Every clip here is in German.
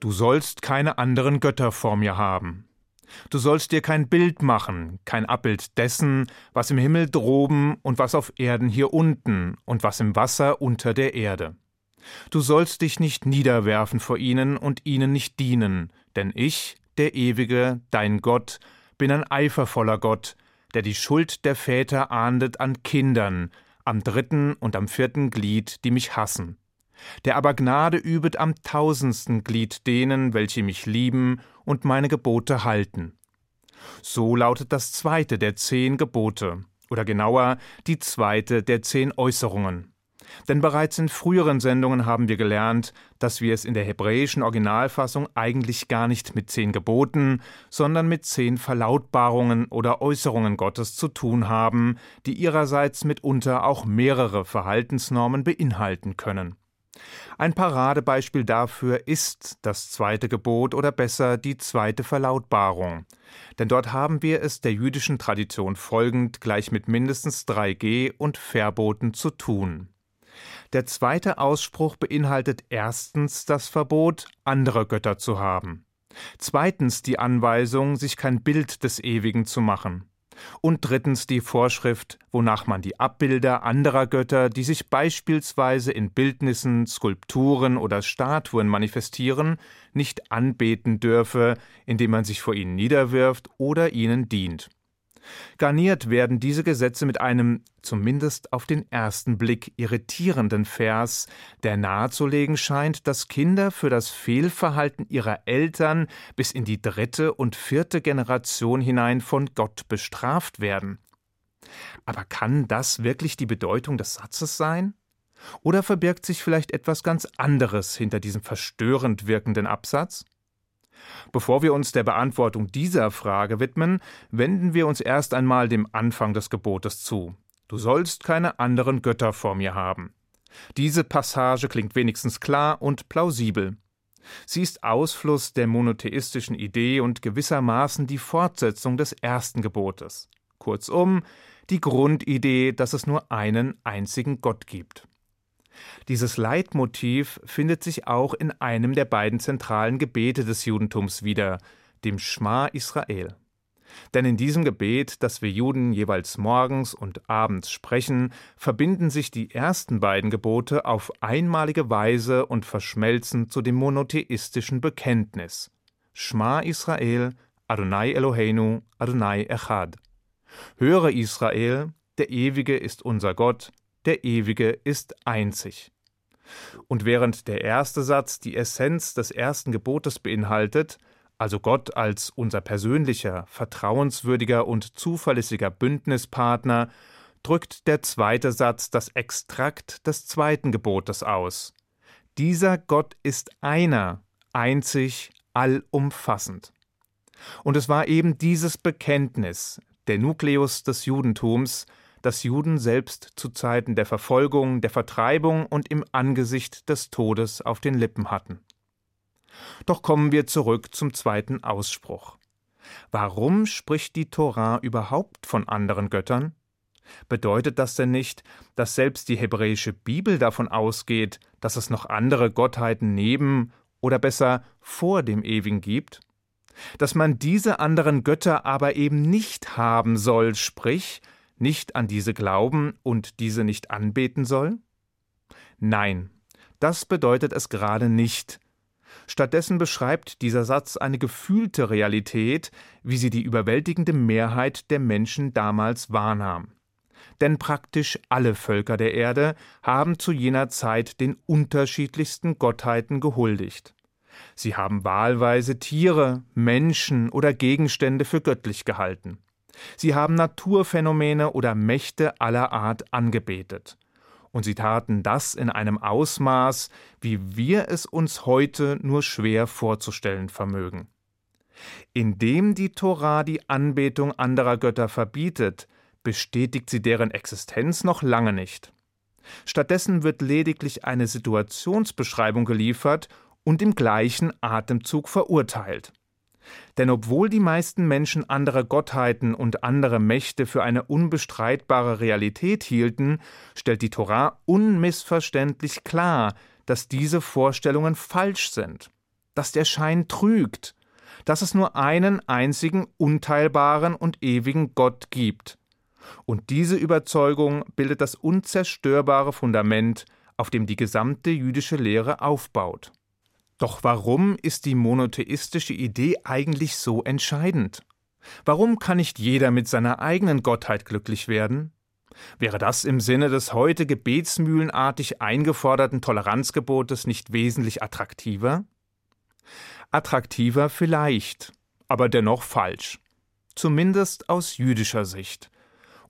Du sollst keine anderen Götter vor mir haben. Du sollst dir kein Bild machen, kein Abbild dessen, was im Himmel droben und was auf Erden hier unten und was im Wasser unter der Erde. Du sollst dich nicht niederwerfen vor ihnen und ihnen nicht dienen, denn ich, der Ewige, dein Gott, bin ein eifervoller Gott, der die Schuld der Väter ahndet an Kindern, am dritten und am vierten Glied, die mich hassen, der aber Gnade übet am tausendsten Glied denen, welche mich lieben und meine Gebote halten. So lautet das zweite der zehn Gebote, oder genauer die zweite der zehn Äußerungen. Denn bereits in früheren Sendungen haben wir gelernt, dass wir es in der hebräischen Originalfassung eigentlich gar nicht mit zehn Geboten, sondern mit zehn Verlautbarungen oder Äußerungen Gottes zu tun haben, die ihrerseits mitunter auch mehrere Verhaltensnormen beinhalten können. Ein Paradebeispiel dafür ist das zweite Gebot oder besser die zweite Verlautbarung. Denn dort haben wir es der jüdischen Tradition folgend gleich mit mindestens drei G und Verboten zu tun. Der zweite Ausspruch beinhaltet erstens das Verbot, andere Götter zu haben. Zweitens die Anweisung, sich kein Bild des Ewigen zu machen und drittens die Vorschrift, wonach man die Abbilder anderer Götter, die sich beispielsweise in Bildnissen, Skulpturen oder Statuen manifestieren, nicht anbeten dürfe, indem man sich vor ihnen niederwirft oder ihnen dient. Garniert werden diese Gesetze mit einem, zumindest auf den ersten Blick, irritierenden Vers, der nahezulegen scheint, dass Kinder für das Fehlverhalten ihrer Eltern bis in die dritte und vierte Generation hinein von Gott bestraft werden. Aber kann das wirklich die Bedeutung des Satzes sein? Oder verbirgt sich vielleicht etwas ganz anderes hinter diesem verstörend wirkenden Absatz? Bevor wir uns der Beantwortung dieser Frage widmen, wenden wir uns erst einmal dem Anfang des Gebotes zu. Du sollst keine anderen Götter vor mir haben. Diese Passage klingt wenigstens klar und plausibel. Sie ist Ausfluss der monotheistischen Idee und gewissermaßen die Fortsetzung des ersten Gebotes. Kurzum, die Grundidee, dass es nur einen einzigen Gott gibt. Dieses Leitmotiv findet sich auch in einem der beiden zentralen Gebete des Judentums wieder, dem Schma Israel. Denn in diesem Gebet, das wir Juden jeweils morgens und abends sprechen, verbinden sich die ersten beiden Gebote auf einmalige Weise und verschmelzen zu dem monotheistischen Bekenntnis. Schma Israel, Adonai Eloheinu, Adonai Echad. Höre Israel, der Ewige ist unser Gott, der Ewige ist einzig. Und während der erste Satz die Essenz des ersten Gebotes beinhaltet, also Gott als unser persönlicher, vertrauenswürdiger und zuverlässiger Bündnispartner, drückt der zweite Satz das Extrakt des zweiten Gebotes aus. Dieser Gott ist einer, einzig, allumfassend. Und es war eben dieses Bekenntnis, der Nukleus des Judentums, das Juden selbst zu Zeiten der Verfolgung, der Vertreibung und im Angesicht des Todes auf den Lippen hatten. Doch kommen wir zurück zum zweiten Ausspruch. Warum spricht die Torah überhaupt von anderen Göttern? Bedeutet das denn nicht, dass selbst die hebräische Bibel davon ausgeht, dass es noch andere Gottheiten neben oder besser vor dem Ewigen gibt? Dass man diese anderen Götter aber eben nicht haben soll, sprich, nicht an diese glauben und diese nicht anbeten soll? Nein, das bedeutet es gerade nicht. Stattdessen beschreibt dieser Satz eine gefühlte Realität, wie sie die überwältigende Mehrheit der Menschen damals wahrnahm. Denn praktisch alle Völker der Erde haben zu jener Zeit den unterschiedlichsten Gottheiten gehuldigt. Sie haben wahlweise Tiere, Menschen oder Gegenstände für göttlich gehalten. Sie haben Naturphänomene oder Mächte aller Art angebetet. Und sie taten das in einem Ausmaß, wie wir es uns heute nur schwer vorzustellen vermögen. Indem die Torah die Anbetung anderer Götter verbietet, bestätigt sie deren Existenz noch lange nicht. Stattdessen wird lediglich eine Situationsbeschreibung geliefert und im gleichen Atemzug verurteilt. Denn obwohl die meisten Menschen andere Gottheiten und andere Mächte für eine unbestreitbare Realität hielten, stellt die Torah unmissverständlich klar, dass diese Vorstellungen falsch sind. dass der Schein trügt, dass es nur einen einzigen unteilbaren und ewigen Gott gibt. Und diese Überzeugung bildet das unzerstörbare Fundament, auf dem die gesamte jüdische Lehre aufbaut. Doch warum ist die monotheistische Idee eigentlich so entscheidend? Warum kann nicht jeder mit seiner eigenen Gottheit glücklich werden? Wäre das im Sinne des heute gebetsmühlenartig eingeforderten Toleranzgebotes nicht wesentlich attraktiver? Attraktiver vielleicht, aber dennoch falsch. Zumindest aus jüdischer Sicht.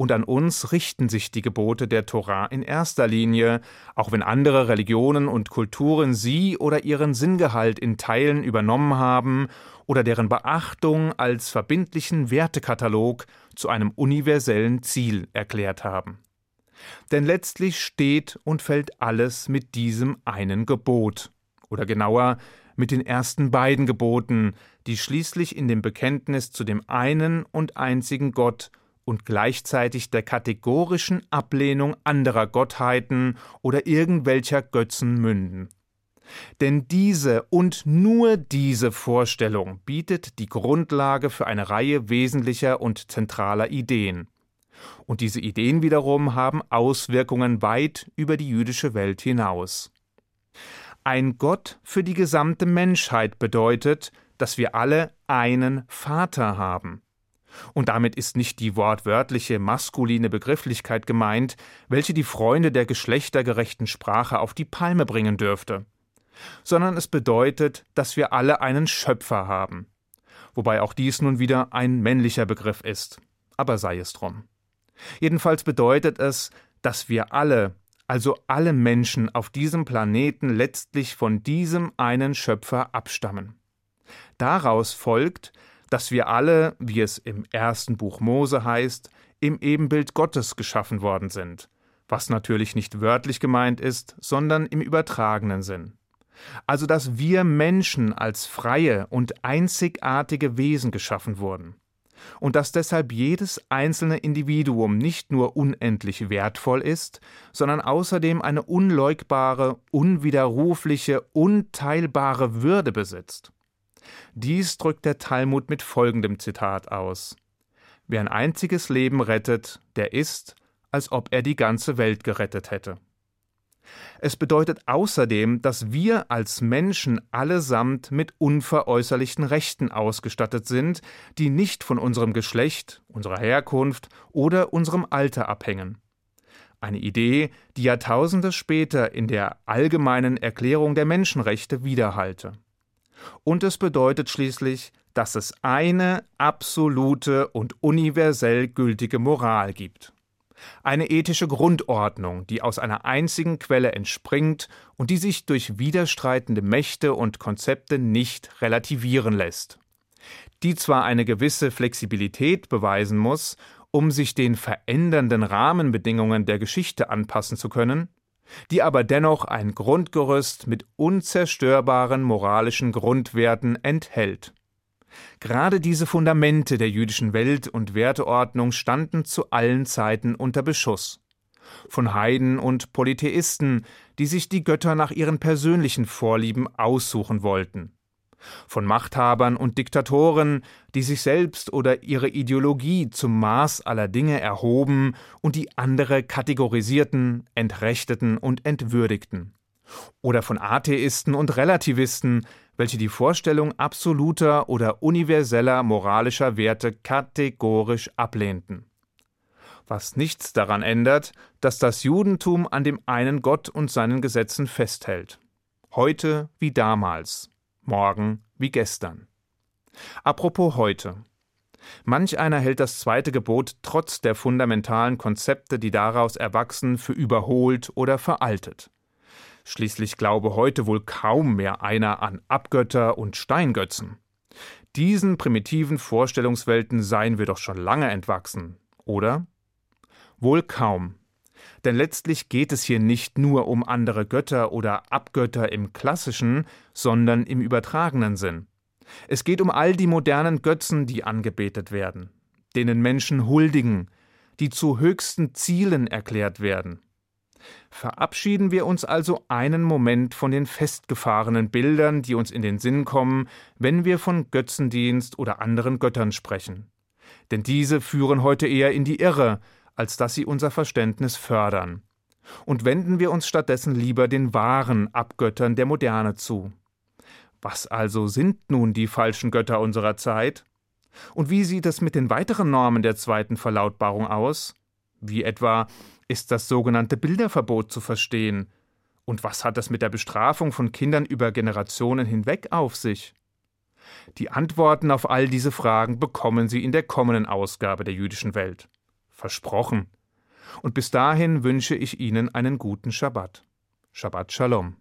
Und an uns richten sich die Gebote der Torah in erster Linie, auch wenn andere Religionen und Kulturen sie oder ihren Sinngehalt in Teilen übernommen haben oder deren Beachtung als verbindlichen Wertekatalog zu einem universellen Ziel erklärt haben. Denn letztlich steht und fällt alles mit diesem einen Gebot, oder genauer mit den ersten beiden Geboten, die schließlich in dem Bekenntnis zu dem einen und einzigen Gott und gleichzeitig der kategorischen Ablehnung anderer Gottheiten oder irgendwelcher Götzen münden. Denn diese und nur diese Vorstellung bietet die Grundlage für eine Reihe wesentlicher und zentraler Ideen. Und diese Ideen wiederum haben Auswirkungen weit über die jüdische Welt hinaus. Ein Gott für die gesamte Menschheit bedeutet, dass wir alle einen Vater haben. Und damit ist nicht die wortwörtliche maskuline Begrifflichkeit gemeint, welche die Freunde der geschlechtergerechten Sprache auf die Palme bringen dürfte, sondern es bedeutet, dass wir alle einen Schöpfer haben, wobei auch dies nun wieder ein männlicher Begriff ist, aber sei es drum. Jedenfalls bedeutet es, dass wir alle also alle Menschen auf diesem Planeten letztlich von diesem einen Schöpfer abstammen. Daraus folgt, dass wir alle, wie es im ersten Buch Mose heißt, im Ebenbild Gottes geschaffen worden sind, was natürlich nicht wörtlich gemeint ist, sondern im übertragenen Sinn. Also dass wir Menschen als freie und einzigartige Wesen geschaffen wurden und dass deshalb jedes einzelne Individuum nicht nur unendlich wertvoll ist, sondern außerdem eine unleugbare, unwiderrufliche, unteilbare Würde besitzt. Dies drückt der Talmud mit folgendem Zitat aus Wer ein einziges Leben rettet, der ist, als ob er die ganze Welt gerettet hätte. Es bedeutet außerdem, dass wir als Menschen allesamt mit unveräußerlichen Rechten ausgestattet sind, die nicht von unserem Geschlecht, unserer Herkunft oder unserem Alter abhängen. Eine Idee, die Jahrtausende später in der allgemeinen Erklärung der Menschenrechte widerhallte. Und es bedeutet schließlich, dass es eine absolute und universell gültige Moral gibt. Eine ethische Grundordnung, die aus einer einzigen Quelle entspringt und die sich durch widerstreitende Mächte und Konzepte nicht relativieren lässt, die zwar eine gewisse Flexibilität beweisen muss, um sich den verändernden Rahmenbedingungen der Geschichte anpassen zu können, die aber dennoch ein Grundgerüst mit unzerstörbaren moralischen Grundwerten enthält. Gerade diese Fundamente der jüdischen Welt- und Werteordnung standen zu allen Zeiten unter Beschuss. Von Heiden und Polytheisten, die sich die Götter nach ihren persönlichen Vorlieben aussuchen wollten. Von Machthabern und Diktatoren, die sich selbst oder ihre Ideologie zum Maß aller Dinge erhoben und die andere kategorisierten, entrechteten und entwürdigten. Oder von Atheisten und Relativisten, welche die Vorstellung absoluter oder universeller moralischer Werte kategorisch ablehnten. Was nichts daran ändert, dass das Judentum an dem einen Gott und seinen Gesetzen festhält. Heute wie damals, morgen wie gestern. Apropos heute. Manch einer hält das zweite Gebot trotz der fundamentalen Konzepte, die daraus erwachsen, für überholt oder veraltet. Schließlich glaube heute wohl kaum mehr einer an Abgötter und Steingötzen. Diesen primitiven Vorstellungswelten seien wir doch schon lange entwachsen, oder? Wohl kaum. Denn letztlich geht es hier nicht nur um andere Götter oder Abgötter im klassischen, sondern im übertragenen Sinn. Es geht um all die modernen Götzen, die angebetet werden, denen Menschen huldigen, die zu höchsten Zielen erklärt werden. Verabschieden wir uns also einen Moment von den festgefahrenen Bildern, die uns in den Sinn kommen, wenn wir von Götzendienst oder anderen Göttern sprechen. Denn diese führen heute eher in die Irre, als dass sie unser Verständnis fördern. Und wenden wir uns stattdessen lieber den wahren Abgöttern der Moderne zu. Was also sind nun die falschen Götter unserer Zeit? Und wie sieht es mit den weiteren Normen der zweiten Verlautbarung aus? Wie etwa ist das sogenannte Bilderverbot zu verstehen? Und was hat es mit der Bestrafung von Kindern über Generationen hinweg auf sich? Die Antworten auf all diese Fragen bekommen Sie in der kommenden Ausgabe der jüdischen Welt. Versprochen. Und bis dahin wünsche ich Ihnen einen guten Schabbat. Shabbat Shalom.